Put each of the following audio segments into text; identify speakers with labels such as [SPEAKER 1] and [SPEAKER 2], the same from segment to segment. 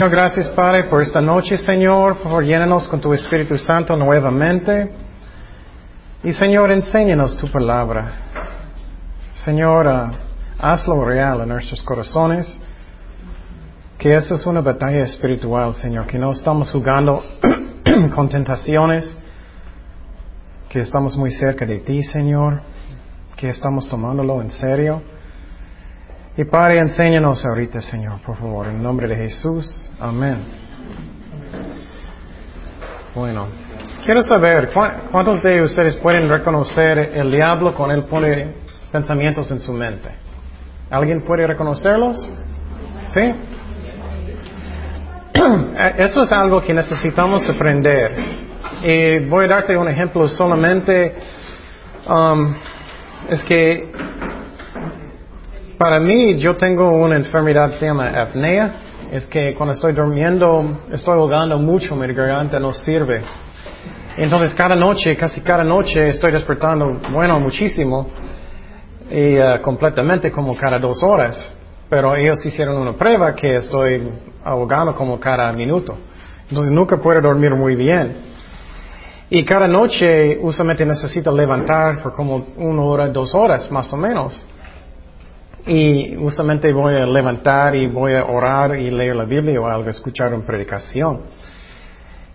[SPEAKER 1] Señor, gracias Padre por esta noche, Señor. Por favor, llénanos con tu Espíritu Santo nuevamente. Y Señor, enséñanos tu palabra. Señor, ah, hazlo real en nuestros corazones. Que eso es una batalla espiritual, Señor. Que no estamos jugando con tentaciones. Que estamos muy cerca de ti, Señor. Que estamos tomándolo en serio. Y Padre, enséñanos ahorita, Señor, por favor, en nombre de Jesús. Amén. Bueno, quiero saber, ¿cuántos de ustedes pueden reconocer el diablo cuando él pone pensamientos en su mente? ¿Alguien puede reconocerlos? ¿Sí? Eso es algo que necesitamos aprender. Y voy a darte un ejemplo solamente. Um, es que para mí, yo tengo una enfermedad se llama apnea. Es que cuando estoy durmiendo, estoy ahogando mucho, mi garganta no sirve. Entonces, cada noche, casi cada noche, estoy despertando, bueno, muchísimo. Y uh, completamente como cada dos horas. Pero ellos hicieron una prueba que estoy ahogando como cada minuto. Entonces, nunca puedo dormir muy bien. Y cada noche usualmente necesito levantar por como una hora, dos horas más o menos. Y usualmente voy a levantar y voy a orar y leer la Biblia o algo, escuchar una predicación.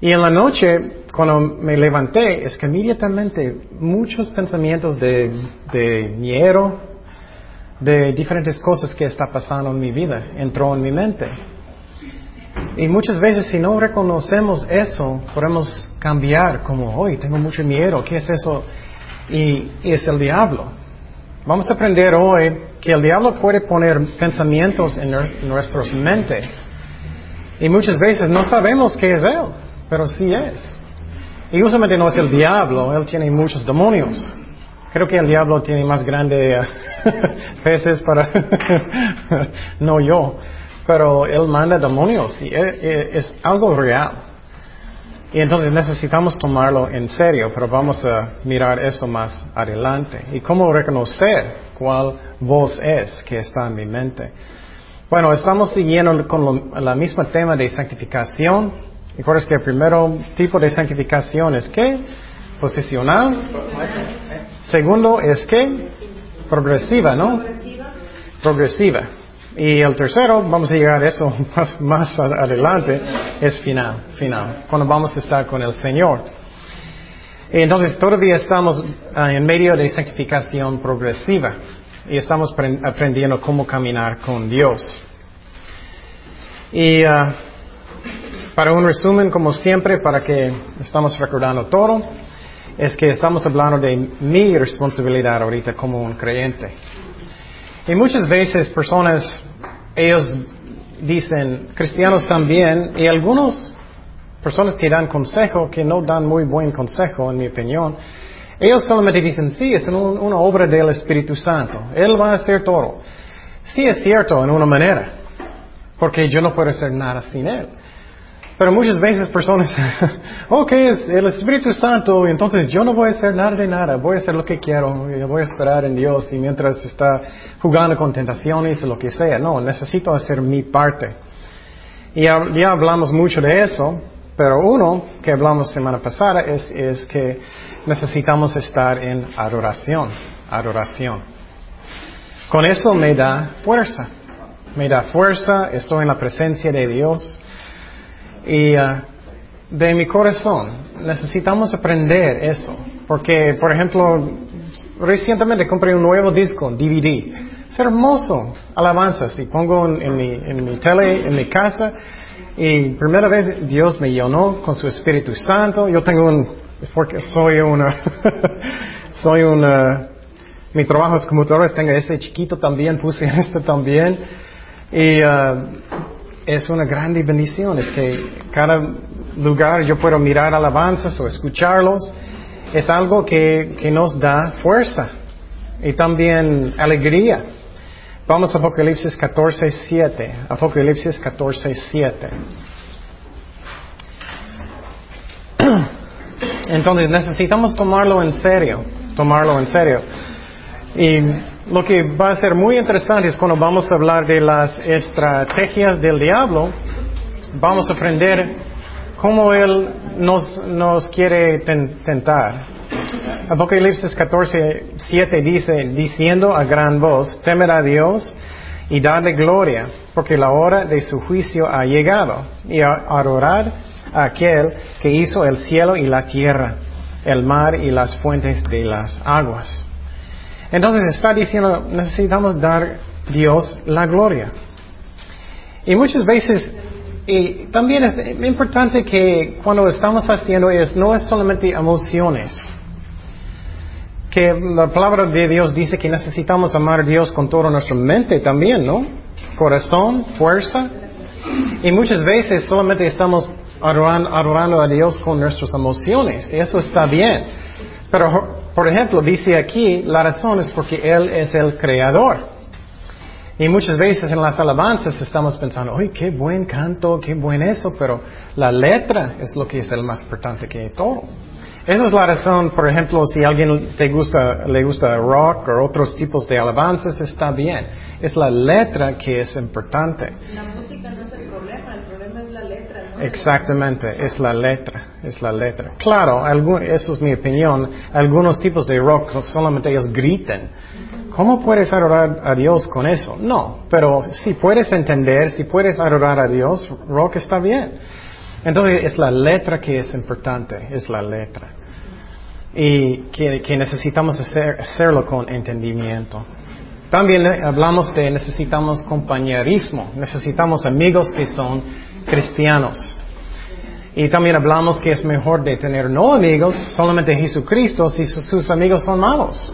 [SPEAKER 1] Y en la noche, cuando me levanté, es que inmediatamente muchos pensamientos de, de miedo, de diferentes cosas que está pasando en mi vida, entró en mi mente. Y muchas veces si no reconocemos eso, podemos cambiar como, hoy tengo mucho miedo, ¿qué es eso? Y, y es el diablo. Vamos a aprender hoy que el diablo puede poner pensamientos en nuestras mentes. Y muchas veces no sabemos qué es él, pero sí es. Y usualmente no es el diablo, él tiene muchos demonios. Creo que el diablo tiene más grandes peces para... no yo. Pero él manda demonios y es algo real. Y entonces necesitamos tomarlo en serio, pero vamos a mirar eso más adelante. Y cómo reconocer cuál voz es que está en mi mente. Bueno, estamos siguiendo con la misma tema de santificación. Recuerdas que el primer tipo de santificación es qué? Posicional. Segundo es qué? Progresiva, ¿no? Progresiva. Y el tercero, vamos a llegar a eso más, más adelante, es final, final, cuando vamos a estar con el Señor. Entonces todavía estamos ah, en medio de santificación progresiva y estamos aprendiendo cómo caminar con Dios. Y ah, para un resumen, como siempre, para que estamos recordando todo, es que estamos hablando de mi responsabilidad ahorita como un creyente. Y muchas veces personas, ellos dicen, cristianos también, y algunos personas que dan consejo, que no dan muy buen consejo, en mi opinión, ellos solamente dicen, sí, es una obra del Espíritu Santo. Él va a hacer todo. Sí es cierto en una manera, porque yo no puedo hacer nada sin Él. Pero muchas veces personas, ok, es el Espíritu Santo, entonces yo no voy a hacer nada de nada, voy a hacer lo que quiero, voy a esperar en Dios y mientras está jugando con tentaciones o lo que sea. No, necesito hacer mi parte. Y ya hablamos mucho de eso, pero uno que hablamos semana pasada es, es que necesitamos estar en adoración, adoración. Con eso me da fuerza, me da fuerza, estoy en la presencia de Dios y uh, de mi corazón necesitamos aprender eso, porque por ejemplo recientemente compré un nuevo disco, DVD, es hermoso, alabanzas y pongo en, mi, en mi tele, en mi casa y primera vez Dios me llenó con su Espíritu Santo. Yo tengo un, porque soy una, soy una, mi trabajo es computador, tengo ese chiquito también, puse esto también. Y uh, es una grande bendición, es que cada lugar yo puedo mirar alabanzas o escucharlos. Es algo que, que nos da fuerza y también alegría. Vamos a Apocalipsis 14, 7. Apocalipsis 14, 7. Entonces necesitamos tomarlo en serio, tomarlo en serio. Y lo que va a ser muy interesante es cuando vamos a hablar de las estrategias del diablo, vamos a aprender cómo Él nos, quiere tentar. Apocalipsis 14, 7 dice, diciendo a gran voz, temer a Dios y darle gloria, porque la hora de su juicio ha llegado, y adorar a aquel que hizo el cielo y la tierra, el mar y las fuentes de las aguas. Entonces está diciendo, necesitamos dar Dios la gloria. Y muchas veces, también es importante que cuando estamos haciendo es, no es solamente emociones. Que la palabra de Dios dice que necesitamos amar a Dios con toda nuestra mente también, ¿no? Corazón, fuerza. Y muchas veces solamente estamos adorando, a Dios con nuestras emociones. Y eso está bien. Pero, por ejemplo, dice aquí, la razón es porque Él es el creador. Y muchas veces en las alabanzas estamos pensando, ¡ay, qué buen canto, qué buen eso! Pero la letra es lo que es el más importante que todo. Esa es la razón, por ejemplo, si a alguien te gusta, le gusta rock o otros tipos de alabanzas, está bien. Es la letra que es importante.
[SPEAKER 2] La música no es el problema, el problema es la letra. ¿no?
[SPEAKER 1] Exactamente, es la letra, es la letra. Claro, eso es mi opinión. Algunos tipos de rock solamente ellos gritan. ¿Cómo puedes adorar a Dios con eso? No, pero si puedes entender, si puedes adorar a Dios, rock está bien. Entonces es la letra que es importante, es la letra. Y que, necesitamos hacerlo con entendimiento. También hablamos de necesitamos compañerismo, necesitamos amigos que son cristianos. Y también hablamos que es mejor de tener no amigos, solamente Jesucristo, si sus amigos son malos.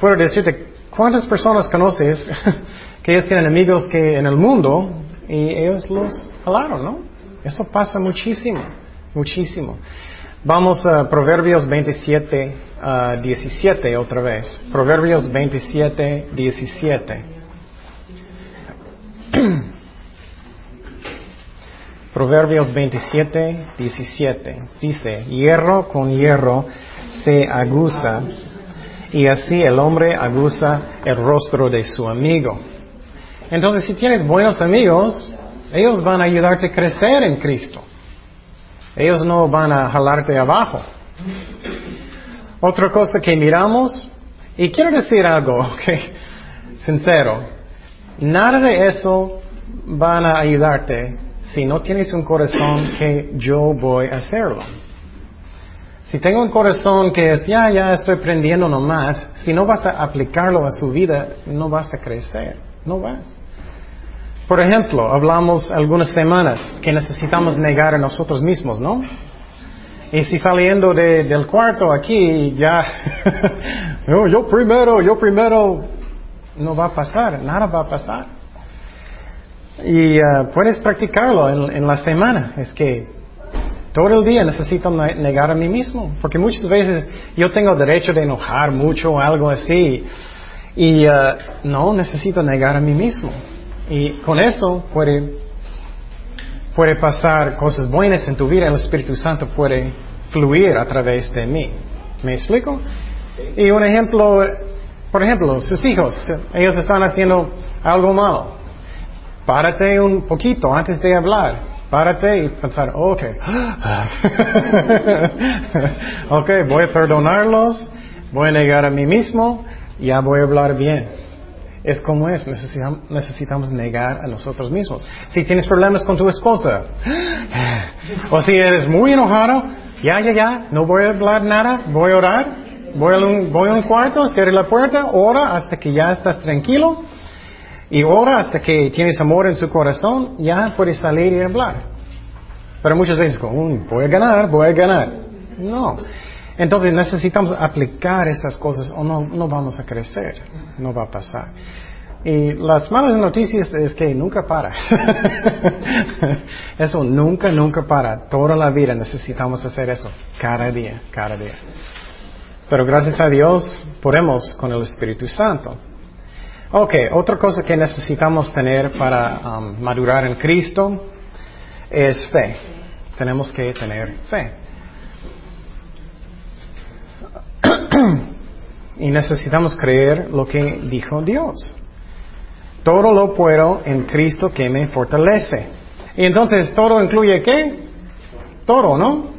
[SPEAKER 1] Puedo decirte, ¿cuántas personas conoces que ellos tienen amigos que en el mundo y ellos los jalaron, no? Eso pasa muchísimo, muchísimo. Vamos a Proverbios 27, 17 otra vez. Proverbios 27, 17. Proverbios 27, 17. Dice, hierro con hierro se aguza y así el hombre aguza el rostro de su amigo. Entonces, si tienes buenos amigos, ellos van a ayudarte a crecer en Cristo. Ellos no van a jalarte abajo. Otra cosa que miramos, y quiero decir algo, sincero, nada de eso van a ayudarte si no tienes un corazón que yo voy a hacerlo. Si tengo un corazón que es, ya, ya estoy aprendiendo nomás, si no vas a aplicarlo a su vida, no vas a crecer, no vas. Por ejemplo, hablamos algunas semanas que necesitamos negar a nosotros mismos, ¿no? Y si saliendo del cuarto aquí ya, yo, primero, yo primero, no va a pasar, nada va a pasar. Y uh, puedes practicarlo en, en la semana. Es que todo el día necesito negar a mí mismo, porque muchas veces yo tengo derecho de enojar mucho o algo así, y uh, no necesito negar a mí mismo. Y con eso puede, puede pasar cosas buenas en tu vida, el Espíritu Santo puede fluir a través de mí. ¿Me explico? Y un ejemplo, por ejemplo, sus hijos, ellos están haciendo algo malo. Párate un poquito antes de hablar Párate y pensar, ok, ok, voy a perdonarlos, voy a negar a mí mismo, ya voy a hablar bien. Es como es, necesitamos, necesitamos negar a nosotros mismos. Si tienes problemas con tu esposa, o si eres muy enojado, ya, ya, ya, no voy a hablar nada, voy a orar, voy a un, voy a un cuarto, cierre la puerta, ora hasta que ya estás tranquilo y ora hasta que tienes amor en su corazón, ya puedes salir y hablar. Pero muchas veces, voy a ganar, voy a ganar. No. Entonces necesitamos aplicar estas cosas o no, no vamos a crecer, no va a pasar. Y las malas noticias es que nunca para. eso nunca, nunca para. Toda la vida necesitamos hacer eso, cada día, cada día. Pero gracias a Dios podemos con el Espíritu Santo. Ok, otra cosa que necesitamos tener para um, madurar en Cristo es fe. Tenemos que tener fe. y necesitamos creer lo que dijo Dios. Todo lo puedo en Cristo que me fortalece. Y entonces todo incluye qué? Todo, ¿no?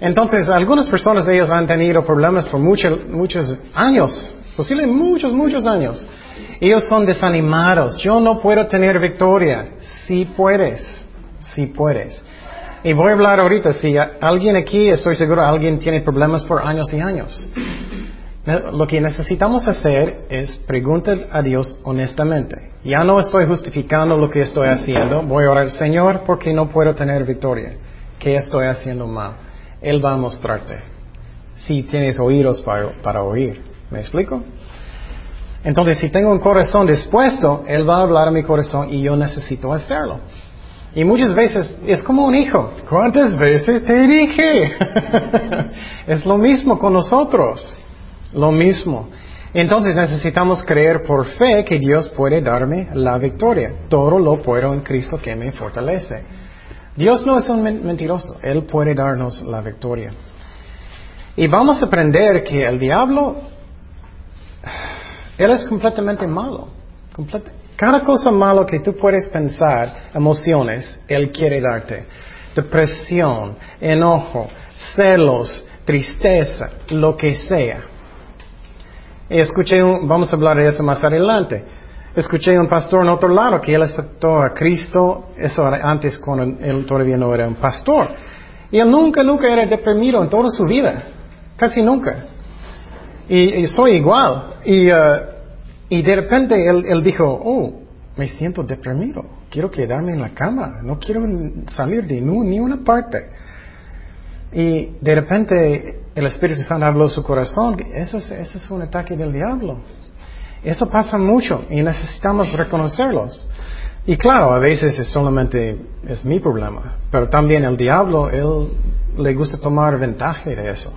[SPEAKER 1] Entonces algunas personas ellos han tenido problemas por muchos, muchos años, posiblemente muchos, muchos años. Ellos son desanimados. Yo no puedo tener victoria. Sí puedes. Sí puedes. Y voy a hablar ahorita, si alguien aquí, estoy seguro, alguien tiene problemas por años y años. Lo que necesitamos hacer es preguntar a Dios honestamente. Ya no estoy justificando lo que estoy haciendo. Voy a orar, Señor, porque no puedo tener victoria. ¿Qué estoy haciendo mal? Él va a mostrarte. Si tienes oídos para, para oír. ¿Me explico? Entonces, si tengo un corazón dispuesto, Él va a hablar a mi corazón y yo necesito hacerlo. Y muchas veces es como un hijo. ¿Cuántas veces te dije? es lo mismo con nosotros. Lo mismo. Entonces necesitamos creer por fe que Dios puede darme la victoria. Todo lo puedo en Cristo que me fortalece. Dios no es un mentiroso. Él puede darnos la victoria. Y vamos a aprender que el diablo, él es completamente malo. Cada cosa malo que tú puedes pensar, emociones, Él quiere darte. Depresión, enojo, celos, tristeza, lo que sea. Escuché, un, vamos a hablar de eso más adelante. Escuché un pastor en otro lado que él aceptó a Cristo, eso antes cuando él todavía no era un pastor. Y él nunca, nunca era deprimido en toda su vida. Casi nunca. Y, soy igual. Y, uh, y de repente él, dijo, oh, me siento deprimido, quiero quedarme en la cama, no quiero salir de ni una parte. Y de repente el Espíritu Santo habló su corazón, eso es, eso es un ataque del diablo. Eso pasa mucho y necesitamos reconocerlos. Y claro, a veces es solamente es mi problema, pero también el diablo, él le gusta tomar ventaja de eso.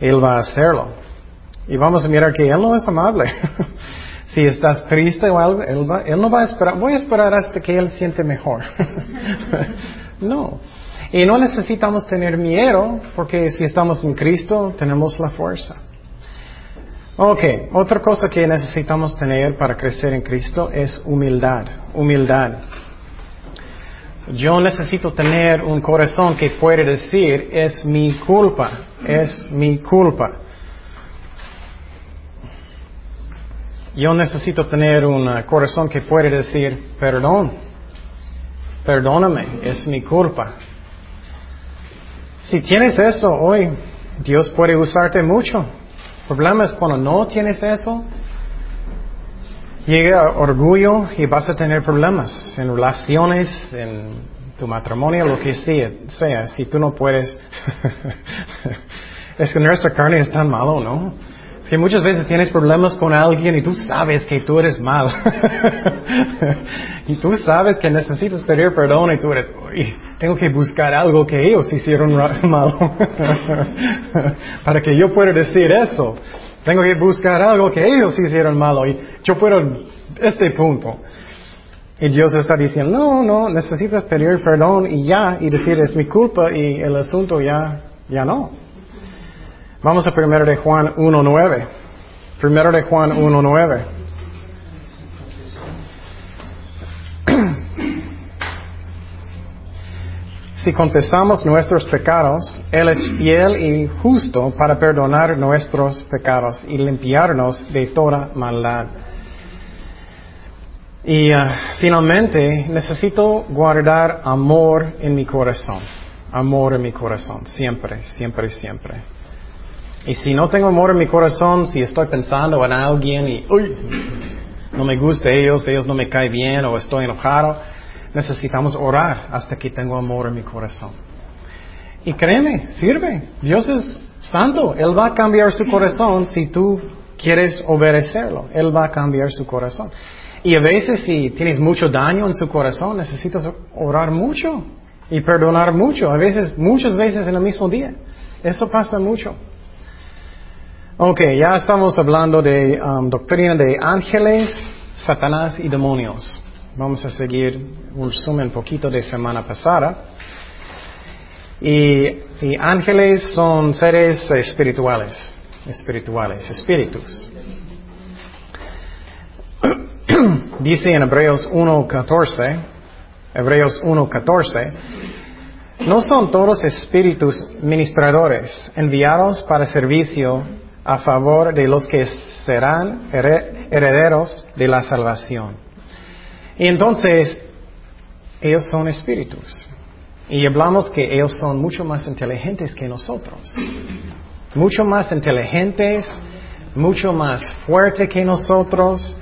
[SPEAKER 1] Él va a hacerlo. Y vamos a mirar que él no es amable. Si estás triste o algo, él, no va a esperar, voy a esperar hasta que él siente mejor. no. Y no necesitamos tener miedo, porque si estamos en Cristo, tenemos la fuerza. Ok, otra cosa que necesitamos tener para crecer en Cristo es humildad. Humildad. Yo necesito tener un corazón que puede decir, es mi culpa, es mi culpa. Yo necesito tener un corazón que puede decir, perdón, perdóname, es mi culpa. Si tienes eso hoy, Dios puede usarte mucho. El problema es cuando no tienes eso, llega orgullo y vas a tener problemas en relaciones, en tu matrimonio, lo que sea. sea si tú no puedes, es que nuestra carne es tan malo, ¿no? Que muchas veces tienes problemas con alguien y tú sabes que tú eres mal. y tú sabes que necesitas pedir perdón y tú eres, uy, tengo que buscar algo que ellos hicieron mal. Para que yo pueda decir eso. Tengo que buscar algo que ellos hicieron malo y yo puedo, este punto. Y Dios está diciendo, no, no, necesitas pedir perdón y ya, y decir es mi culpa y el asunto ya, ya no. Vamos a primero de Juan 1.9. Primero de Juan 1.9. Si confesamos nuestros pecados, Él es fiel y justo para perdonar nuestros pecados y limpiarnos de toda maldad. Y uh, finalmente necesito guardar amor en mi corazón. Amor en mi corazón, siempre, siempre, siempre. Y si no tengo amor en mi corazón, si estoy pensando en alguien y, uy, no me gusta ellos, ellos no me caen bien o estoy enojado, necesitamos orar hasta que tengo amor en mi corazón. Y créeme, sirve. Dios es santo. Él va a cambiar su corazón si tú quieres obedecerlo. Él va a cambiar su corazón. Y a veces si tienes mucho daño en su corazón, necesitas orar mucho y perdonar mucho. A veces, muchas veces en el mismo día. Eso pasa mucho. Ok, ya estamos hablando de um, doctrina de ángeles, Satanás y demonios. Vamos a seguir un resumen poquito de semana pasada. Y, y ángeles son seres espirituales, espirituales, espíritus. Dice en Hebreos 1.14, Hebreos 1.14, no son todos espíritus ministradores enviados para servicio a favor de los que serán herederos de la salvación. Y entonces, ellos son espíritus. Y hablamos que ellos son mucho más inteligentes que nosotros. Mucho más inteligentes, mucho más fuertes que nosotros.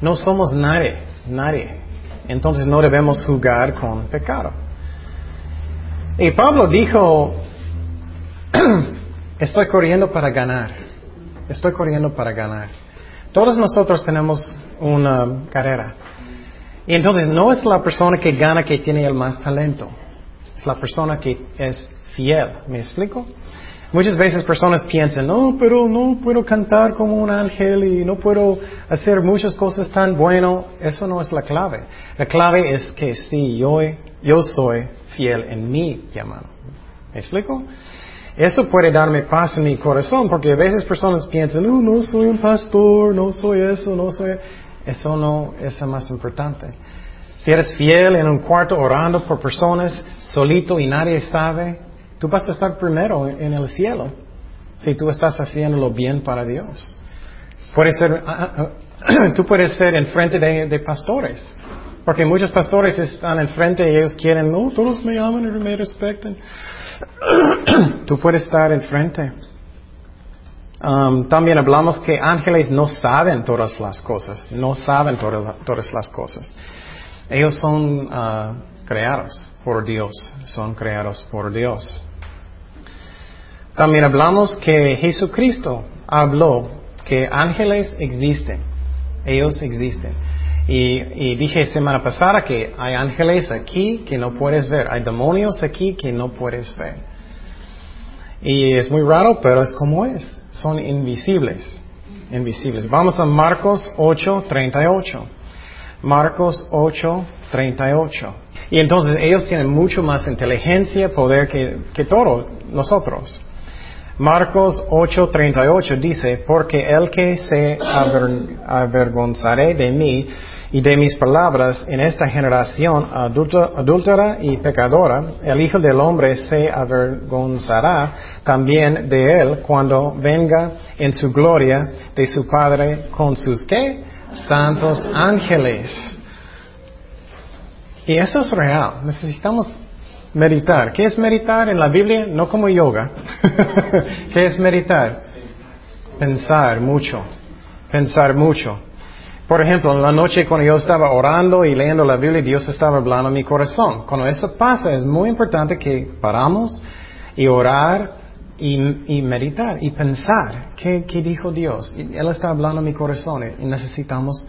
[SPEAKER 1] No somos nadie, nadie. Entonces no debemos jugar con pecado. Y Pablo dijo, estoy corriendo para ganar. Estoy corriendo para ganar. Todos nosotros tenemos una carrera. Y entonces no es la persona que gana que tiene el más talento. Es la persona que es fiel. ¿Me explico? Muchas veces personas piensan, no, pero no puedo cantar como un ángel y no puedo hacer muchas cosas tan bueno. Eso no es la clave. La clave es que sí, yo, yo soy fiel en mi llamado. ¿Me explico? Eso puede darme paz en mi corazón porque a veces personas piensan, no, no soy un pastor, no soy eso, no soy... Eso no es lo más importante. Si eres fiel en un cuarto orando por personas, solito y nadie sabe, tú vas a estar primero en el cielo. Si tú estás haciéndolo bien para Dios. Puede ser, ah, ah, ah, tú puedes ser enfrente de, de pastores. Porque muchos pastores están enfrente y ellos quieren, no, todos me aman y me respetan. tú puedes estar enfrente. Um, también hablamos que ángeles no saben todas las cosas, no saben todas, las cosas. Ellos son uh, creados por Dios, son creados por Dios. También hablamos que Jesucristo habló que ángeles existen, ellos existen. Y, dije semana pasada que hay ángeles aquí que no puedes ver, hay demonios aquí que no puedes ver. Y es muy raro, pero es como es son invisibles. Invisibles. Vamos a Marcos 8, 38. Marcos 8, 38. Y entonces ellos tienen mucho más inteligencia, poder que, que todos nosotros. Marcos 8, 38 dice, porque el que se avergonzaré de mí y de mis palabras en esta generación adúltera y pecadora, el Hijo del Hombre se avergonzará también de él cuando venga en su gloria de su Padre con sus ¿qué? Santos ángeles. Y eso es real. Necesitamos meditar. ¿Qué es meditar en la Biblia? No como yoga. ¿Qué es meditar? Pensar mucho. Pensar mucho. Por ejemplo, en la noche cuando yo estaba orando y leyendo la Biblia, Dios estaba hablando en mi corazón. Cuando eso pasa, es muy importante que paramos y orar y, meditar y pensar qué, dijo Dios. Él está hablando en mi corazón y necesitamos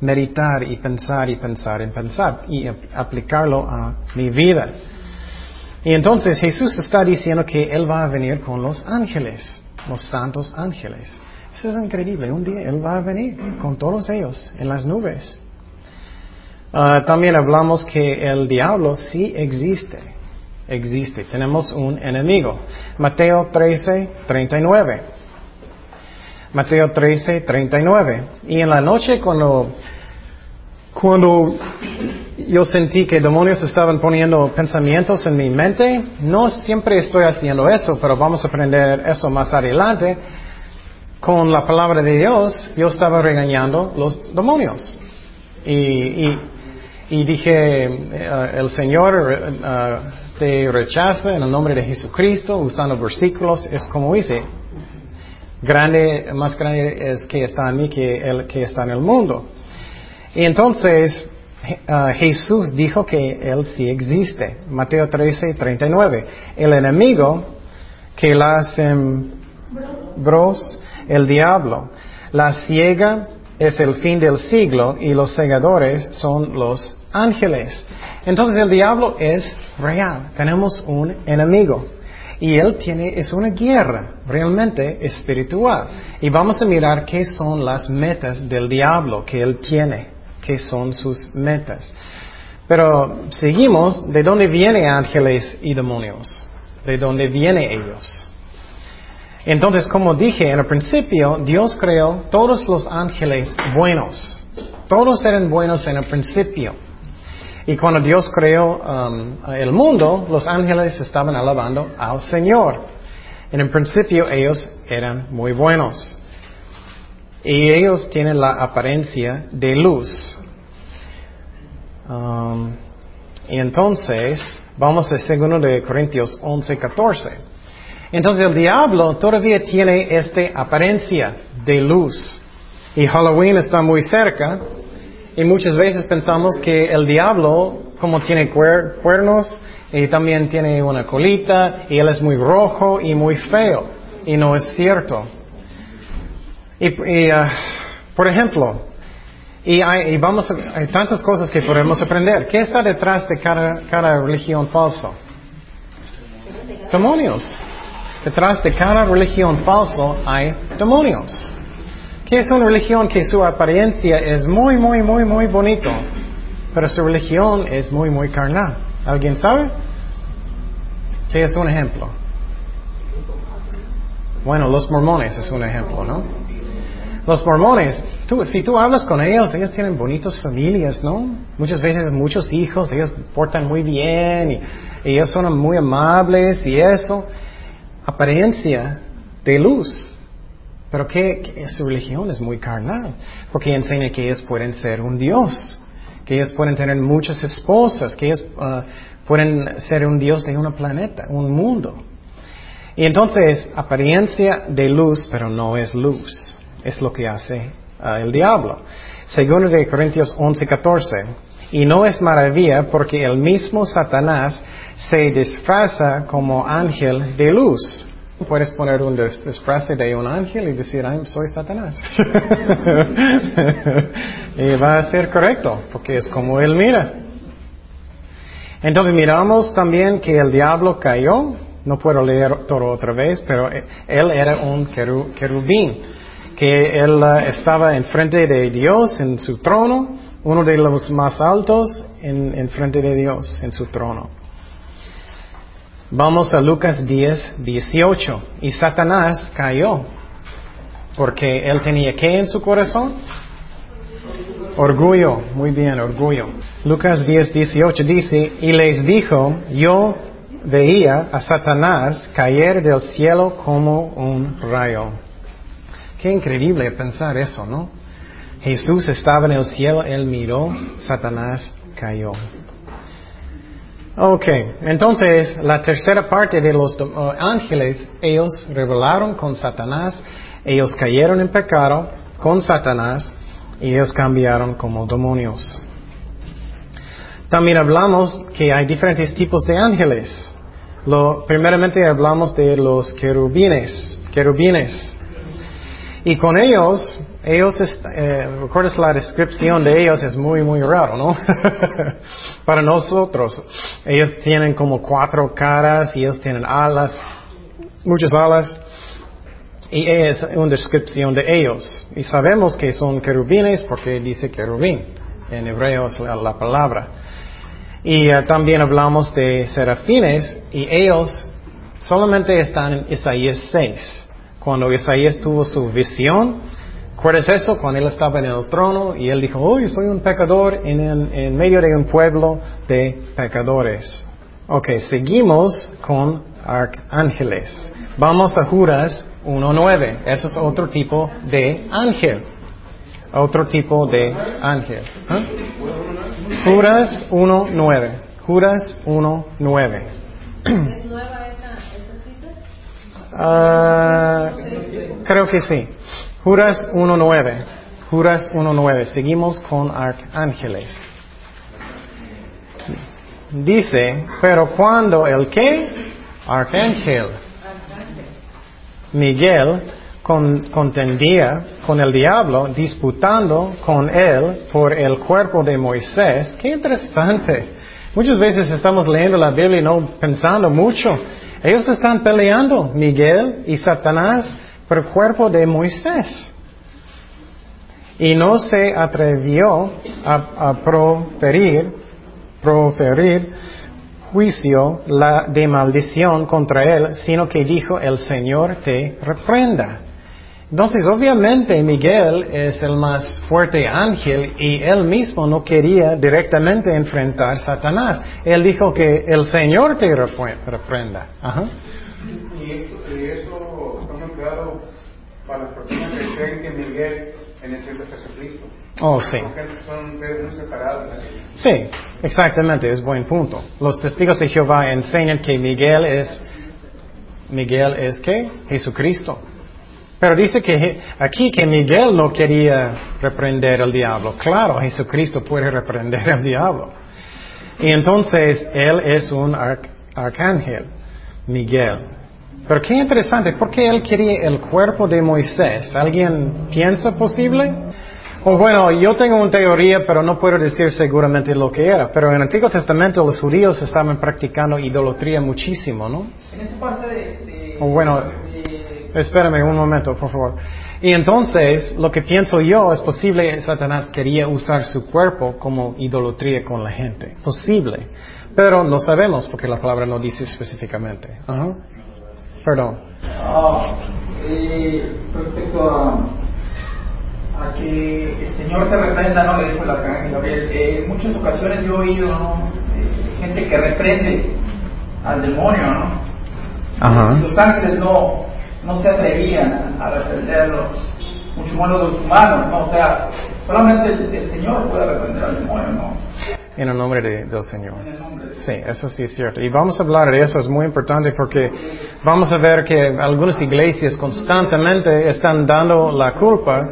[SPEAKER 1] meditar y pensar y pensar y pensar y aplicarlo a mi vida. Y entonces Jesús está diciendo que Él va a venir con los ángeles, los santos ángeles. Es increíble. Un día Él va a venir con todos ellos en las nubes. Ah, también hablamos que el diablo sí existe. Existe. Tenemos un enemigo. Mateo 13, 39. Mateo 13, 39. Y en la noche cuando, cuando yo sentí que demonios estaban poniendo pensamientos en mi mente, no siempre estoy haciendo eso, pero vamos a aprender eso más adelante con la palabra de Dios, yo estaba regañando los demonios. Y, y, dije, eh, el Señor eh, te rechaza en el nombre de Jesucristo, usando versículos, es como dice, grande, más grande es que está en mí que el que está en el mundo. Y entonces, eh, Jesús dijo que Él sí existe. Mateo 13, 39. El enemigo que la hacen bros el diablo. La ciega es el fin del siglo y los segadores son los ángeles. Entonces el diablo es real. Tenemos un enemigo. Y él tiene, es una guerra realmente espiritual. Y vamos a mirar qué son las metas del diablo que él tiene, qué son sus metas. Pero seguimos, ¿de dónde vienen ángeles y demonios? ¿De dónde vienen ellos? Entonces, como dije en el principio, Dios creó todos los ángeles buenos. Todos eran buenos en el principio. Y cuando Dios creó um, el mundo, los ángeles estaban alabando al Señor. En el principio ellos eran muy buenos. Y ellos tienen la apariencia de luz. Um, y entonces, vamos a 2 de Corintios 11, 14. Entonces el diablo todavía tiene esta apariencia de luz. Y Halloween está muy cerca. Y muchas veces pensamos que el diablo, como tiene cuernos, y también tiene una colita, y él es muy rojo y muy feo. Y no es cierto. Y, ah, por ejemplo, y hay, vamos hay tantas cosas que podemos aprender. ¿Qué está detrás de cada, cada religión falsa? Demonios. Detrás de cada religión falsa hay demonios. ¿Qué es una religión que su apariencia es muy, muy, muy, muy bonito, pero su religión es muy, muy carnal? ¿Alguien sabe? ¿Qué es un ejemplo? Bueno, los mormones es un ejemplo, ¿no? Los mormones, tú, si tú hablas con ellos, ellos tienen bonitas familias, ¿no? Muchas veces muchos hijos, ellos portan muy bien y, ellos son muy amables y eso. Apariencia de luz. Pero que, su religión es muy carnal, porque enseña que ellos pueden ser un Dios, que ellos pueden tener muchas esposas, que ellos uh, pueden ser un Dios de un planeta, un mundo. Y entonces, apariencia de luz, pero no es luz es lo que hace ah, el diablo. Segundo de Corintios 11, 14. Y no es maravilla porque el mismo Satanás se disfraza como ángel de luz. Puedes poner un disfraz de un ángel y decir, soy Satanás. y va a ser correcto, porque es como él mira. Entonces miramos también que el diablo cayó. No puedo leer todo otra vez, pero él era un querubín que él eh, estaba enfrente de Dios en su trono, uno de los más altos en, frente de Dios en su trono. Vamos a Lucas 10, 18. Y Satanás cayó porque él tenía que en su corazón? Orgullo, muy bien, orgullo. Lucas 10, 18 dice, y les dijo, yo veía a Satanás caer del cielo como un rayo. Qué increíble pensar eso, ¿no? Jesús estaba en el cielo, él miró, Satanás cayó. Ok, entonces la tercera parte de los uh, ángeles, ellos revelaron con Satanás, ellos cayeron en pecado con Satanás y ellos cambiaron como demonios. También hablamos que hay diferentes tipos de ángeles. Lo, primeramente hablamos de los querubines, querubines. Y con ellos, ellos, eh, recuerdas la descripción de ellos es muy, muy raro, ¿no? Para nosotros, ellos tienen como cuatro caras y ellos tienen alas, muchas alas. Y es una descripción de ellos. Y sabemos que son querubines porque dice querubín. En hebreo es la, palabra. Y eh, también hablamos de serafines y ellos solamente están en Isaías 6 cuando Isaías tuvo su visión. ¿Recuerdas eso? Cuando él estaba en el trono y él dijo, hoy soy un pecador en, en medio de un pueblo de pecadores. Ok, seguimos con arcángeles. Vamos a Juras 1.9. Eso es otro tipo de ángel. Otro tipo de ángel. ¿Ah? Juras 1.9. Juras 1.9. ¿Es nueva Ah, creo que sí. Juras 1.9. Juras 1.9. Seguimos con arcángeles. Dice, pero cuando el que? Arcángel. Miguel contendía con el diablo, disputando con él por el cuerpo de Moisés. Qué interesante. Muchas veces estamos leyendo la Biblia y no pensando mucho. Ellos están peleando, Miguel y Satanás, por el cuerpo de Moisés. Y no se atrevió a, proferir, proferir juicio de maldición contra él, sino que dijo, el Señor te reprenda. Entonces, obviamente, Miguel es el más fuerte ángel y él mismo no quería directamente enfrentar a Satanás. Él dijo que el Señor te reprenda. Ajá.
[SPEAKER 3] Y eso, y eso para las personas que creen que Miguel en el centro de Jesucristo.
[SPEAKER 1] Oh, sí.
[SPEAKER 3] Son seres muy separados.
[SPEAKER 1] Sí, exactamente, es buen punto. Los testigos de Jehová enseñan que Miguel es, Miguel es qué? Jesucristo. Pero dice que aquí que Miguel no quería reprender al diablo. Claro, Jesucristo puede reprender al diablo. Y entonces él es un arcángel, Miguel. Pero qué interesante, ¿por qué él quería el cuerpo de Moisés? ¿Alguien piensa posible? O bueno, yo tengo una teoría, pero no puedo decir seguramente lo que era. Pero en el Antiguo Testamento los judíos estaban practicando idolatría muchísimo, ¿no?
[SPEAKER 4] En esta parte de...
[SPEAKER 1] O bueno, espérame un momento, por favor. Y entonces, lo que pienso yo es posible Satanás quería usar su cuerpo como idolatría con la gente. Posible. Pero no sabemos porque la palabra no dice específicamente. Ajá. Perdón.
[SPEAKER 4] Ah, eh, respecto a, a que el Señor te reprenda, ¿no? Le dijo el arcángel Gabriel. Eh, en muchas ocasiones yo he oído, ¿no? Eh, gente que reprende al demonio, ¿no?
[SPEAKER 1] Ajá.
[SPEAKER 4] Los ángeles no, no se atrevían a reprenderlos, mucho menos los humanos, ¿no? O sea, solamente el, el Señor puede reprender al demonio, ¿no?
[SPEAKER 1] En el nombre de- del Señor. Sí, eso sí es cierto. Y vamos a hablar de eso, es muy importante porque vamos a ver que algunas iglesias constantemente están dando la culpa.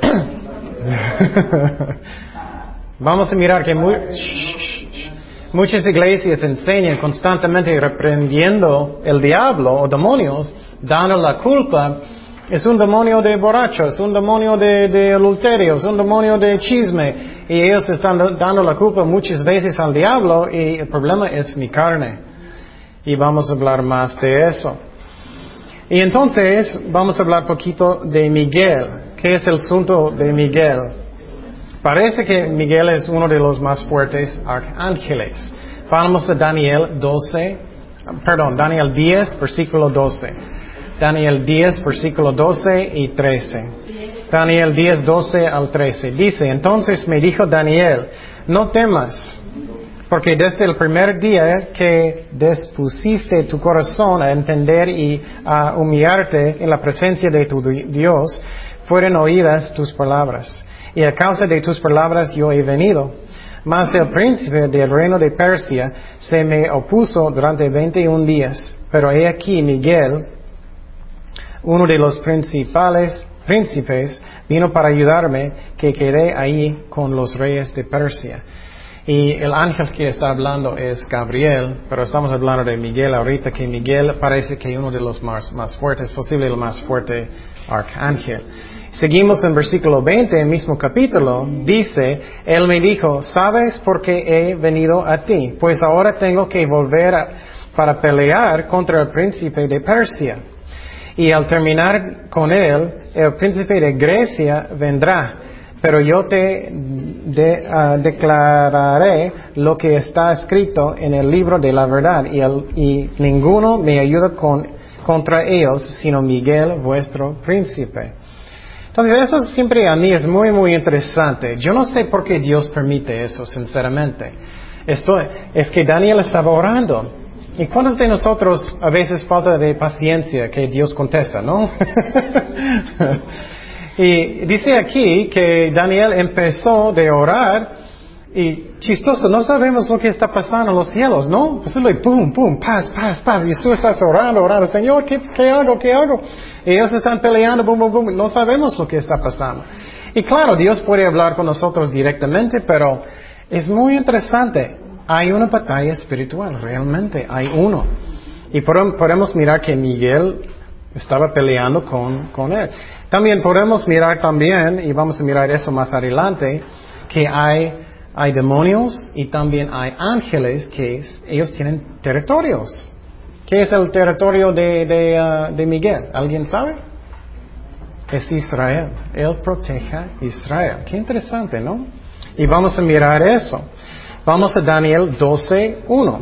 [SPEAKER 1] vamos a mirar que mu- muchas iglesias enseñan constantemente reprendiendo el diablo o demonios, dando la culpa. Es un demonio de borracho, es un demonio de, de adulterio, es un demonio de chisme. Y ellos están dando la culpa muchas veces al diablo y el problema es mi carne. Y vamos a hablar más de eso. Y entonces vamos a hablar poquito de Miguel. ¿Qué es el asunto de Miguel? Parece que Miguel es uno de los más fuertes arcángeles. Vamos a Daniel 12, perdón, Daniel 10, versículo 12. Daniel 10, versículo 12 y 13. Daniel 10, 12 al 13. Dice, entonces me dijo Daniel, no temas, porque desde el primer día que dispusiste tu corazón a entender y a humillarte en la presencia de tu di- Dios, fueron oídas tus palabras. Y a causa de tus palabras yo he venido. Mas el príncipe del reino de Persia se me opuso durante 21 días. Pero he aquí Miguel, uno de los principales príncipes, vino para ayudarme, que quedé ahí con los reyes de Persia. Y el ángel que está hablando es Gabriel, pero estamos hablando de Miguel ahorita, que Miguel parece que es uno de los más, más fuertes, posible el más fuerte arcángel. Seguimos en versículo 20, el mismo capítulo, dice, Él me dijo, ¿sabes por qué he venido a ti? Pues ahora tengo que volver para pelear contra el príncipe de Persia. Y al terminar con él, el príncipe de Grecia vendrá. Pero yo te de- ah, declararé lo que está escrito en el libro de la verdad y, el- y ninguno me ayuda con, contra ellos sino Miguel, vuestro príncipe. Entonces eso siempre a mí es muy, muy interesante. Yo no sé por qué Dios permite eso, sinceramente. Esto, es que Daniel estaba orando. ¿Y cuántos de nosotros a veces falta de paciencia que Dios contesta, no? y dice aquí que Daniel empezó de orar y chistoso, no sabemos lo que está pasando en los cielos, ¿no? Pues y pum, pum, paz, paz, paz. Tú estás orando, orando, Señor, ¿qué, qué hago, qué hago? Y ellos están peleando, bum, bum, bum. No sabemos lo que está pasando. Y claro, Dios puede hablar con nosotros directamente, pero es muy interesante. Hay una batalla espiritual, realmente, hay uno. Y podem- podemos mirar que Miguel estaba peleando con, con él. También podemos mirar también, y vamos a mirar eso más adelante, que hay, hay demonios y también hay ángeles que ellos tienen territorios. ¿Qué es el territorio de, de, ah, de Miguel? ¿Alguien sabe? Es Israel. Él protege a Israel. Qué interesante, ¿no? Y vamos a mirar eso. Vamos a Daniel 12.1.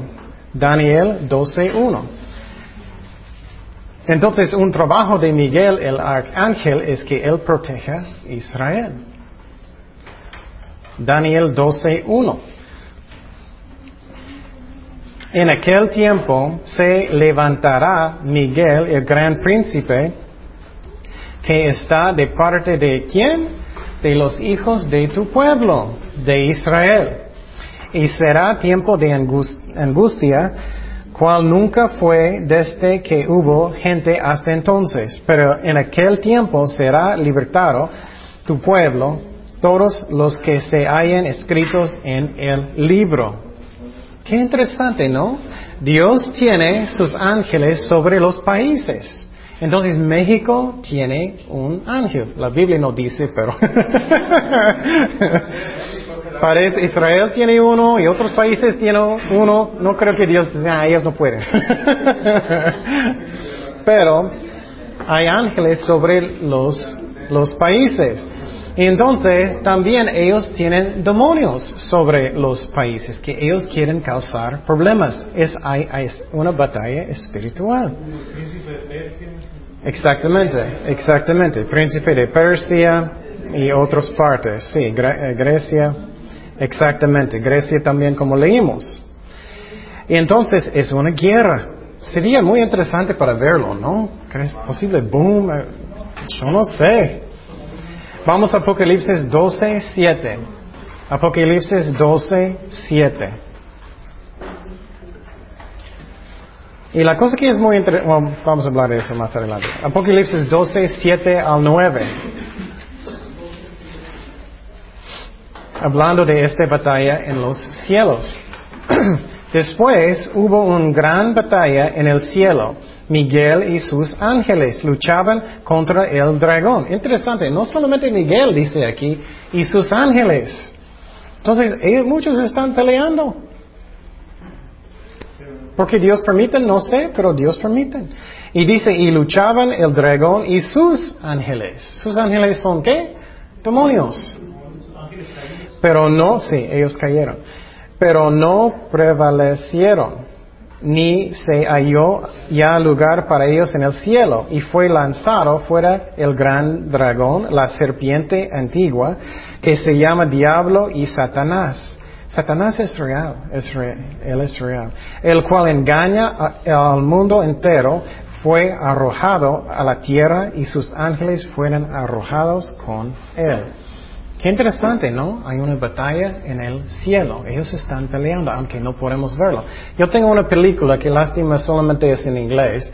[SPEAKER 1] Daniel 12.1. Entonces, un trabajo de Miguel, el arcángel, es que él proteja Israel. Daniel 12.1. En aquel tiempo se levantará Miguel, el gran príncipe, que está de parte de quién? De los hijos de tu pueblo, de Israel. Y será tiempo de angustia, cual nunca fue desde que hubo gente hasta entonces. Pero en aquel tiempo será libertado tu pueblo, todos los que se hayan escritos en el libro. Qué interesante, ¿no? Dios tiene sus ángeles sobre los países. Entonces México tiene un ángel. La Biblia no dice, pero parece Israel tiene uno y otros países tienen uno. No creo que Dios diga, ah, ellos no pueden. pero hay ángeles sobre los, los países. Entonces también ellos tienen demonios sobre los países que ellos quieren causar problemas. Es, hay, una batalla espiritual. Exactamente, exactamente. Príncipe de Persia y otras partes. Sí, eh, Grecia. Exactamente. Grecia también como leímos. Y entonces es una guerra. Sería muy interesante para verlo, ¿no? ¿Crees posible boom? Eh, yo no sé. Vamos a Apocalipsis 12, 7. Apocalipsis 12, 7. Y la cosa que es muy interesante, bueno, vamos a hablar de eso más adelante. Apocalipsis 12, 7 al 9. Hablando de esta batalla en los cielos. Después hubo una gran batalla en el cielo Miguel y sus ángeles luchaban contra el dragón. Interesante, no solamente Miguel dice aquí, y sus ángeles. Entonces, ellos muchos están peleando. Porque Dios permite, no sé, pero Dios permite. Y dice, y luchaban el dragón y sus ángeles. ¿Sus ángeles son qué? Demonios. Pero no, sí, ellos cayeron. Pero no prevalecieron ni se halló ya lugar para ellos en el cielo, y fue lanzado fuera el gran dragón, la serpiente antigua, que se llama Diablo y Satanás. Satanás es real, es real, él es real, el cual engaña al mundo entero, fue arrojado a la tierra y sus ángeles fueron arrojados con él. Qué interesante, ¿no? Hay una batalla en el cielo. Ellos están peleando, aunque no podemos verlo. Yo tengo una película que lástima solamente es en inglés,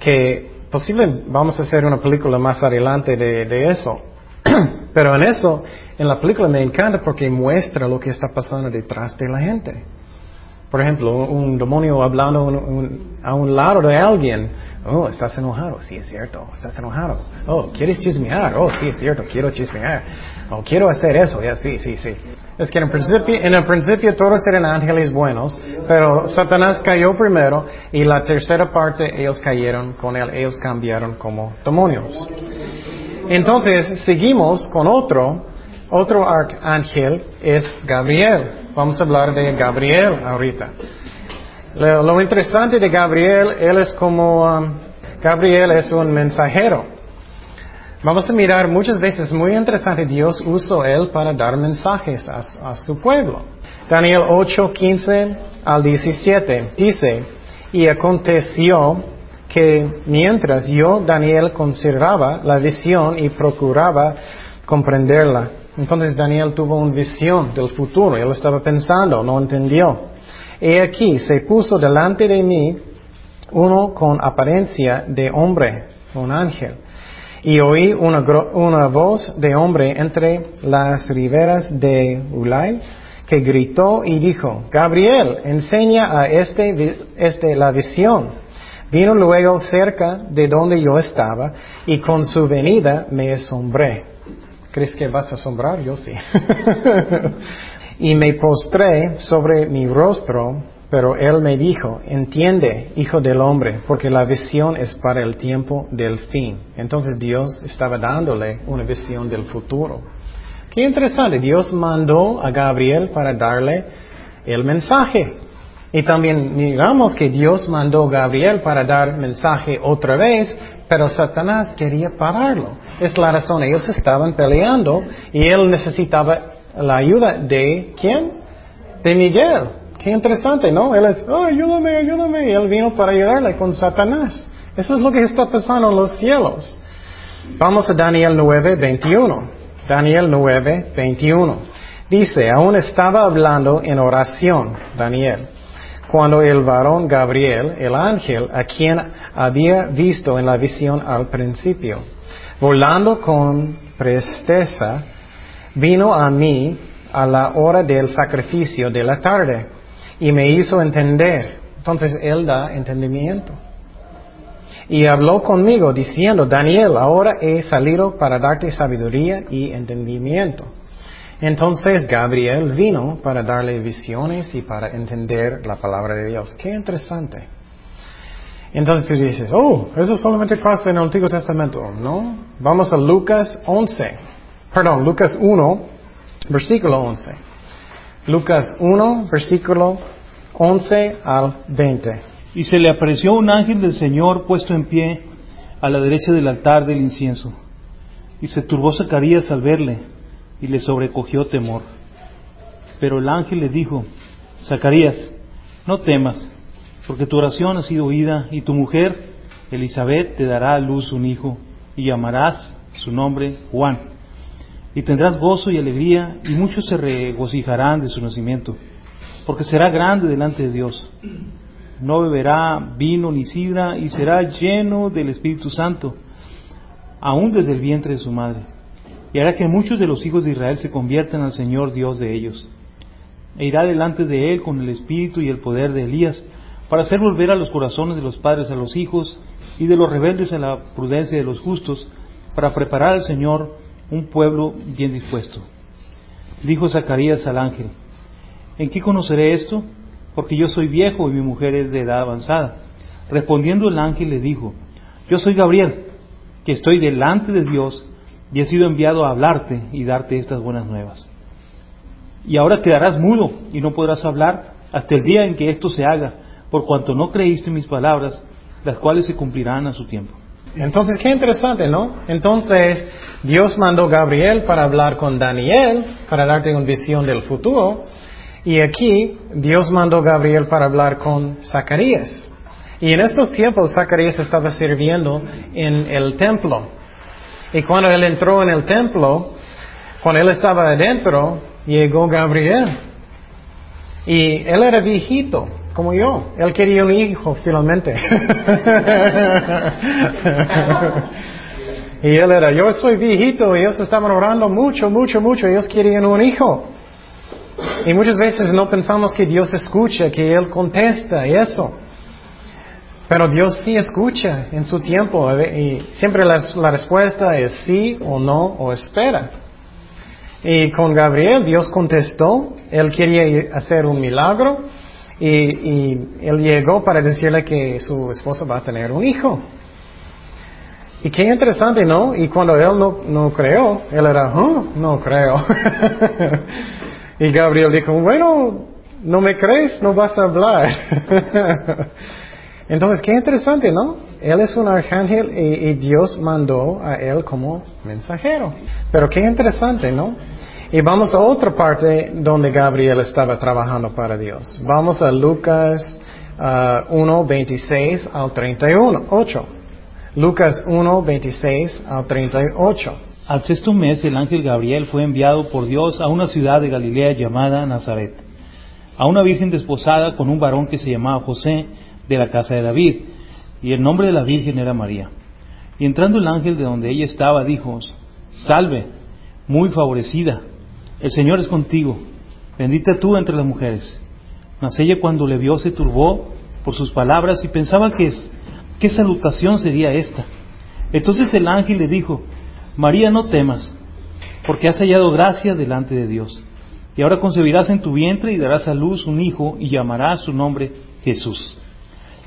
[SPEAKER 1] que posible vamos a hacer una película más adelante de, de eso. Pero en eso, en la película me encanta porque muestra lo que está pasando detrás de la gente. Por ejemplo, un demonio hablando a un lado de alguien. Oh, estás enojado. Sí, es cierto. Estás enojado. Oh, ¿quieres chismear? Oh, sí, es cierto. Quiero chismear. Oh, quiero hacer eso. Ya, sí, sí, sí. Es que en principio, en el principio todos eran ángeles buenos, pero Satanás cayó primero y la tercera parte ellos cayeron con él. Ellos cambiaron como demonios. Entonces, seguimos con otro. Otro arcángel es Gabriel. Vamos a hablar de Gabriel ahorita. Lo, interesante de Gabriel, él es como, um, Gabriel es un mensajero. Vamos a mirar muchas veces, muy interesante, Dios usó él para dar mensajes a, su pueblo. Daniel 8, 15 al 17 dice, y aconteció que mientras yo, Daniel, consideraba la visión y procuraba comprenderla, entonces Daniel tuvo una visión del futuro, él estaba pensando, no entendió. He aquí, se puso delante de mí uno con apariencia de hombre, un ángel, y oí una, una voz de hombre entre las riberas de Ulay que gritó y dijo, Gabriel, enseña a este, este la visión. Vino luego cerca de donde yo estaba y con su venida me asombré. ¿Crees que vas a asombrar? Yo sí. y me postré sobre mi rostro, pero él me dijo, entiende, hijo del hombre, porque la visión es para el tiempo del fin. Entonces Dios estaba dándole una visión del futuro. Qué interesante, Dios mandó a Gabriel para darle el mensaje. Y también miramos que Dios mandó a Gabriel para dar mensaje otra vez, pero Satanás quería pararlo. Es la razón, ellos estaban peleando y él necesitaba la ayuda de ¿quién? De Miguel. Qué interesante, ¿no? Él es, ayúdame, ayúdame. Y él vino para ayudarle con Satanás. Eso es lo que está pasando en los cielos. Vamos a Daniel 9, 21. Daniel 9, 21. Dice, aún estaba hablando en oración, Daniel, cuando el varón Gabriel, el ángel, a quien había visto en la visión al principio, volando con presteza, vino a mí a la hora del sacrificio de la tarde y me hizo entender. Entonces Él da entendimiento. Y habló conmigo diciendo, Daniel, ahora he salido para darte sabiduría y entendimiento. Entonces Gabriel vino para darle visiones y para entender la palabra de Dios. Qué interesante. Entonces tú dices, oh, eso solamente pasa en el Antiguo Testamento. No, vamos a Lucas 11. Perdón, Lucas 1, versículo 11. Lucas 1, versículo 11 al 20.
[SPEAKER 5] Y se le apareció un ángel del Señor puesto en pie a la derecha del altar del incienso. Y se turbó Zacarías al verle y le sobrecogió temor. Pero el ángel le dijo, Zacarías, no temas, porque tu oración ha sido oída y tu mujer, Elizabeth, te dará a luz un hijo y llamarás su nombre Juan. Y tendrás gozo y alegría y muchos se regocijarán de su nacimiento, porque será grande delante de Dios. No beberá vino ni sidra y será lleno del Espíritu Santo, aún desde el vientre de su madre y hará que muchos de los hijos de Israel se conviertan al Señor Dios de ellos. E irá delante de él con el espíritu y el poder de Elías, para hacer volver a los corazones de los padres a los hijos y de los rebeldes a la prudencia de los justos, para preparar al Señor un pueblo bien dispuesto. Dijo Zacarías al ángel, ¿en qué conoceré esto? Porque yo soy viejo y mi mujer es de edad avanzada. Respondiendo el ángel le dijo, yo soy Gabriel, que estoy delante de Dios y he sido enviado a hablarte y darte estas buenas nuevas. Y ahora quedarás mudo y no podrás hablar hasta el día en que esto se haga, por cuanto no creíste mis palabras, las cuales se cumplirán a su tiempo.
[SPEAKER 1] Entonces, qué interesante, ¿no? Entonces, Dios mandó a Gabriel para hablar con Daniel, para darte una visión del futuro, y aquí Dios mandó a Gabriel para hablar con Zacarías. Y en estos tiempos Zacarías estaba sirviendo en el templo. Y cuando él entró en el templo, cuando él estaba adentro, llegó Gabriel. Y él era viejito, como yo. Él quería un hijo, finalmente. y él era, yo soy viejito, y ellos estaban orando mucho, mucho, mucho, ellos querían un hijo. Y muchas veces no pensamos que Dios escucha, que Él contesta, y eso. Pero Dios sí escucha en su tiempo y siempre la, respuesta es sí o no o espera. Y con Gabriel Dios contestó, él quería hacer un milagro y, él llegó para decirle que su esposa va a tener un hijo. Y qué interesante, ¿no? Y cuando él no, no creó, él era, no creo. y Gabriel dijo, bueno, no me crees, no vas a hablar. Entonces, qué interesante, ¿no? Él es un arcángel y, Dios mandó a él como mensajero. Pero qué interesante, ¿no? Y vamos a otra parte donde Gabriel estaba trabajando para Dios. Vamos a Lucas 1, uh, 26 al 31, 8. Lucas 1, 26 al 38.
[SPEAKER 5] Al sexto mes el ángel Gabriel fue enviado por Dios a una ciudad de Galilea llamada Nazaret, a una virgen desposada con un varón que se llamaba José, de la casa de David, y el nombre de la Virgen era María. Y entrando el ángel de donde ella estaba, dijo, Salve, muy favorecida, el Señor es contigo, bendita tú entre las mujeres. Mas ella cuando le vio se turbó por sus palabras y pensaba que qué salutación sería esta. Entonces el ángel le dijo, María, no temas, porque has hallado gracia delante de Dios. Y ahora concebirás en tu vientre y darás a luz un hijo y llamarás su nombre Jesús.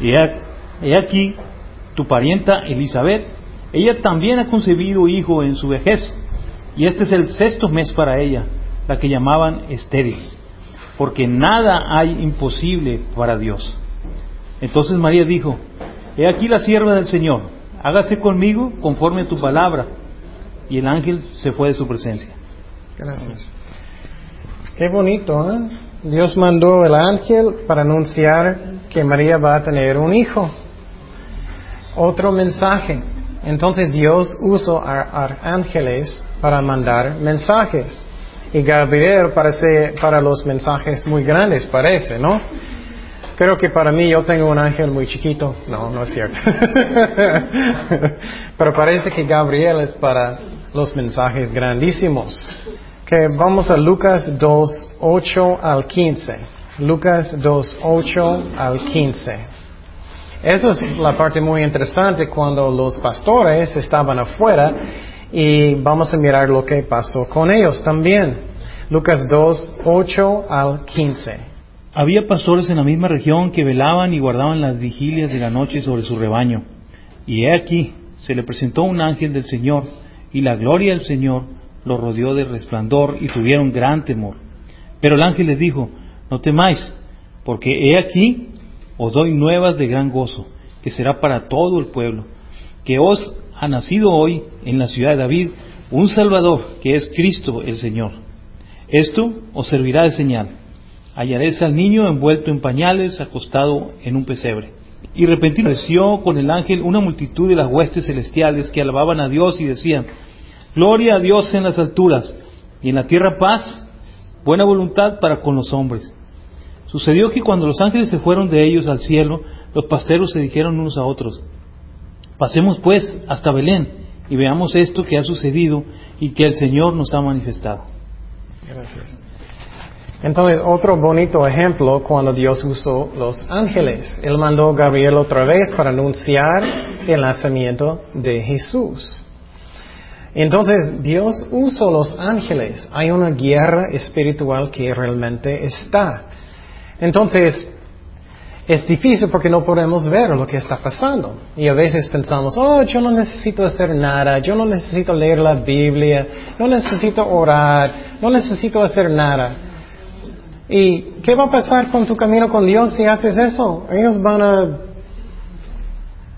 [SPEAKER 5] He, aquí tu parienta Elizabeth, ella también ha concebido hijo en su vejez, y este es el sexto mes para ella, la que llamaban estéril, porque nada hay imposible para Dios. Entonces María dijo, He aquí la sierva del Señor, hágase conmigo conforme a tu palabra. Y el ángel se fue de su presencia.
[SPEAKER 1] Gracias. Qué bonito, ¿eh? Dios mandó el ángel para anunciar que María va a tener un hijo. Otro mensaje. Entonces Dios usó a ángeles para mandar mensajes. Y Gabriel parece para los mensajes muy grandes, parece, ¿no? Creo que para mí yo tengo un ángel muy chiquito. No, no es cierto. Pero parece que Gabriel es para los mensajes grandísimos. Que vamos a Lucas 2, 8 al 15. Lucas 2, 8 al 15. Esa es la parte muy interesante cuando los pastores estaban afuera y vamos a mirar lo que pasó con ellos también. Lucas 2, 8 al 15.
[SPEAKER 5] Había pastores en la misma región que velaban y guardaban las vigilias de la noche sobre su rebaño. Y he aquí, se le presentó un ángel del Señor, y la gloria del Señor los rodeó de resplandor y tuvieron gran temor. Pero el ángel les dijo, no temáis, porque he aquí, os doy nuevas de gran gozo, que será para todo el pueblo, que os ha nacido hoy en la ciudad de David un Salvador, que es Cristo el Señor. Esto os servirá de señal. Hallaréis al niño envuelto en pañales, acostado en un pesebre. Y repentinamente apareció con el ángel una multitud de las huestes celestiales que alababan a Dios y decían, Gloria a Dios en las alturas, y en la tierra paz, buena voluntad para con los hombres. Sucedió que cuando los ángeles se fueron de ellos al cielo, los pasteros se dijeron unos a otros, Pasemos pues hasta Belén y veamos esto que ha sucedido y que el Señor nos ha manifestado.
[SPEAKER 1] Gracias. Entonces, otro bonito ejemplo cuando Dios usó los ángeles. Él mandó a Gabriel otra vez para anunciar el nacimiento de Jesús. Entonces, Dios usó los ángeles. Hay una guerra espiritual que realmente está. Entonces, es difícil porque no podemos ver lo que está pasando. Y a veces pensamos, oh, yo no necesito hacer nada, yo no necesito leer la Biblia, no necesito orar, no necesito hacer nada. ¿Y qué va a pasar con tu camino con Dios si haces eso? Ellos van a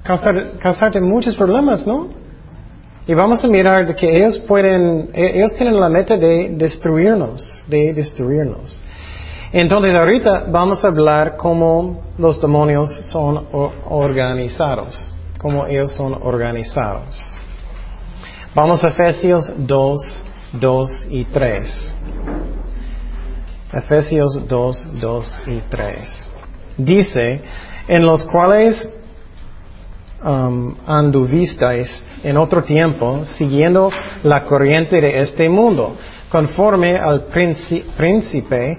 [SPEAKER 1] causar, causarte muchos problemas, ¿no? Y vamos a mirar que ellos pueden, ellos tienen la meta de destruirnos, de destruirnos. Entonces ahorita vamos a hablar cómo los demonios son organizados, cómo ellos son organizados. Vamos a Efesios 2, 2 y 3. Efesios 2, 2 y 3. Dice, en los cuales um, anduvisteis en otro tiempo, siguiendo la corriente de este mundo, conforme al príncipe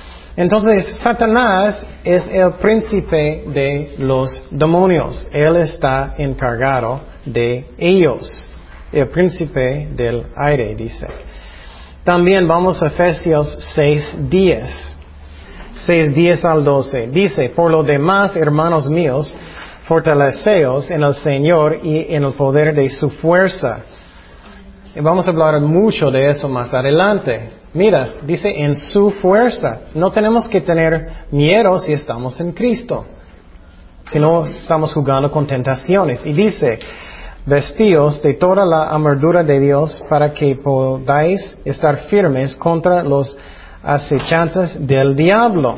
[SPEAKER 1] Entonces, Satanás es el príncipe de los demonios. Él está encargado de ellos. El príncipe del aire, dice. También vamos a Efesios 6, 10. 6, 10 al 12. Dice, por lo demás, hermanos míos, fortaleceos en el Señor y en el poder de su fuerza. Y vamos a hablar mucho de eso más adelante. Mira, dice en su fuerza. No tenemos que tener miedo si estamos en Cristo. Si no estamos jugando con tentaciones. Y dice, vestíos de toda la armadura de Dios para que podáis estar firmes contra los acechanzas del diablo.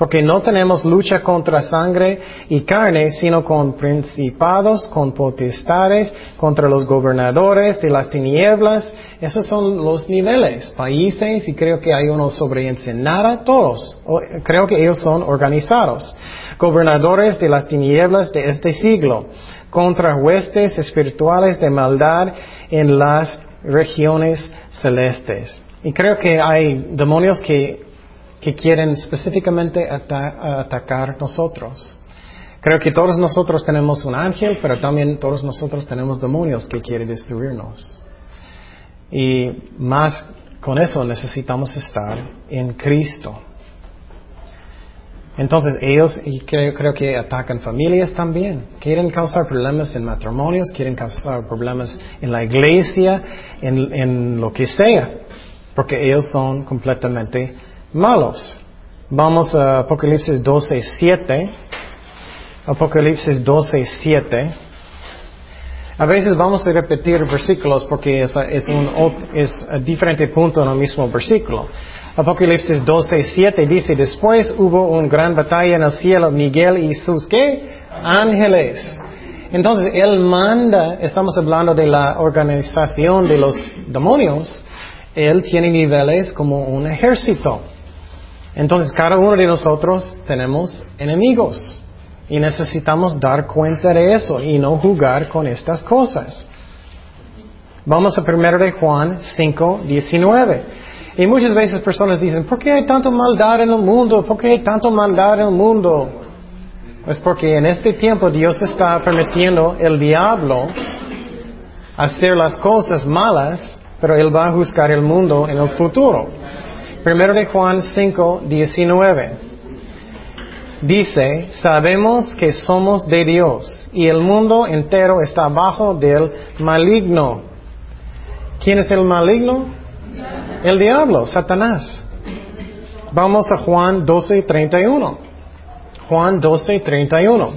[SPEAKER 1] Porque no tenemos lucha contra sangre y carne, sino con principados, con potestades, contra los gobernadores de las tinieblas. Esos son los niveles, países, y creo que hay uno sobre Ensenada, todos. Creo que ellos son organizados. Gobernadores de las tinieblas de este siglo, contra huestes espirituales de maldad en las regiones celestes. Y creo que hay demonios que, que quieren específicamente ata- atacar nosotros. Creo que todos nosotros tenemos un ángel, pero también todos nosotros tenemos demonios que quieren destruirnos. Y más con eso necesitamos estar en Cristo. Entonces ellos, y creo, creo que atacan familias también. Quieren causar problemas en matrimonios, quieren causar problemas en la iglesia, en lo que sea, porque ellos son completamente malos. Vamos a Apocalipsis 12, 7. Apocalipsis 12, 7. A veces vamos a repetir versículos porque es, es un diferente punto en el mismo versículo. Apocalipsis 12, 7 dice, después hubo una gran batalla en el cielo, Miguel y sus, ¿qué? Ángeles. Entonces, él manda, estamos hablando de la organización de los demonios, él tiene niveles como un ejército. Entonces, cada uno de nosotros tenemos enemigos. Y necesitamos dar cuenta de eso y no jugar con estas cosas. Vamos a 1 de Juan 5, 19. Y muchas veces personas dicen, ¿por qué hay tanta maldad en el mundo? ¿Por qué hay tanta maldad en el mundo? Es porque en este tiempo Dios está permitiendo el diablo hacer las cosas malas, pero Él va a juzgar el mundo en el futuro. Primero de Juan 5, 19. Dice, sabemos que somos de Dios y el mundo entero está bajo del maligno. ¿Quién es el maligno? El diablo, Satanás. Vamos a Juan 12, 31. Juan 12, 31.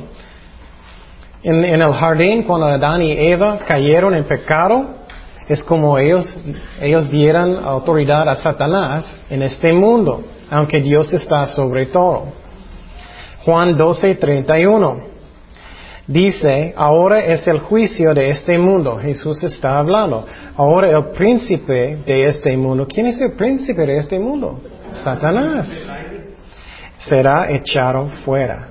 [SPEAKER 1] En, en el jardín, cuando Adán y Eva cayeron en pecado, es como ellos, ellos dieran autoridad a Satanás en este mundo, aunque Dios está sobre todo. Juan 12, 31. Dice, ahora es el juicio de este mundo. Jesús está hablando. Ahora el príncipe de este mundo. ¿Quién es el príncipe de este mundo? Satanás. Será echado fuera.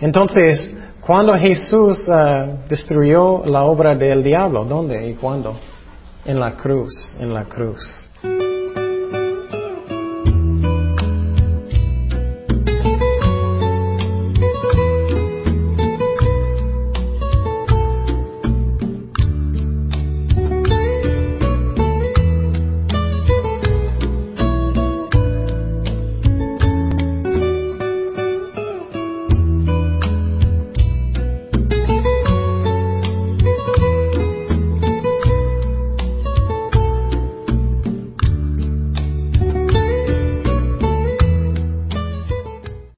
[SPEAKER 1] Entonces, cuando Jesús ah, destruyó la obra del diablo, ¿dónde y cuándo? En la cruz, en la cruz.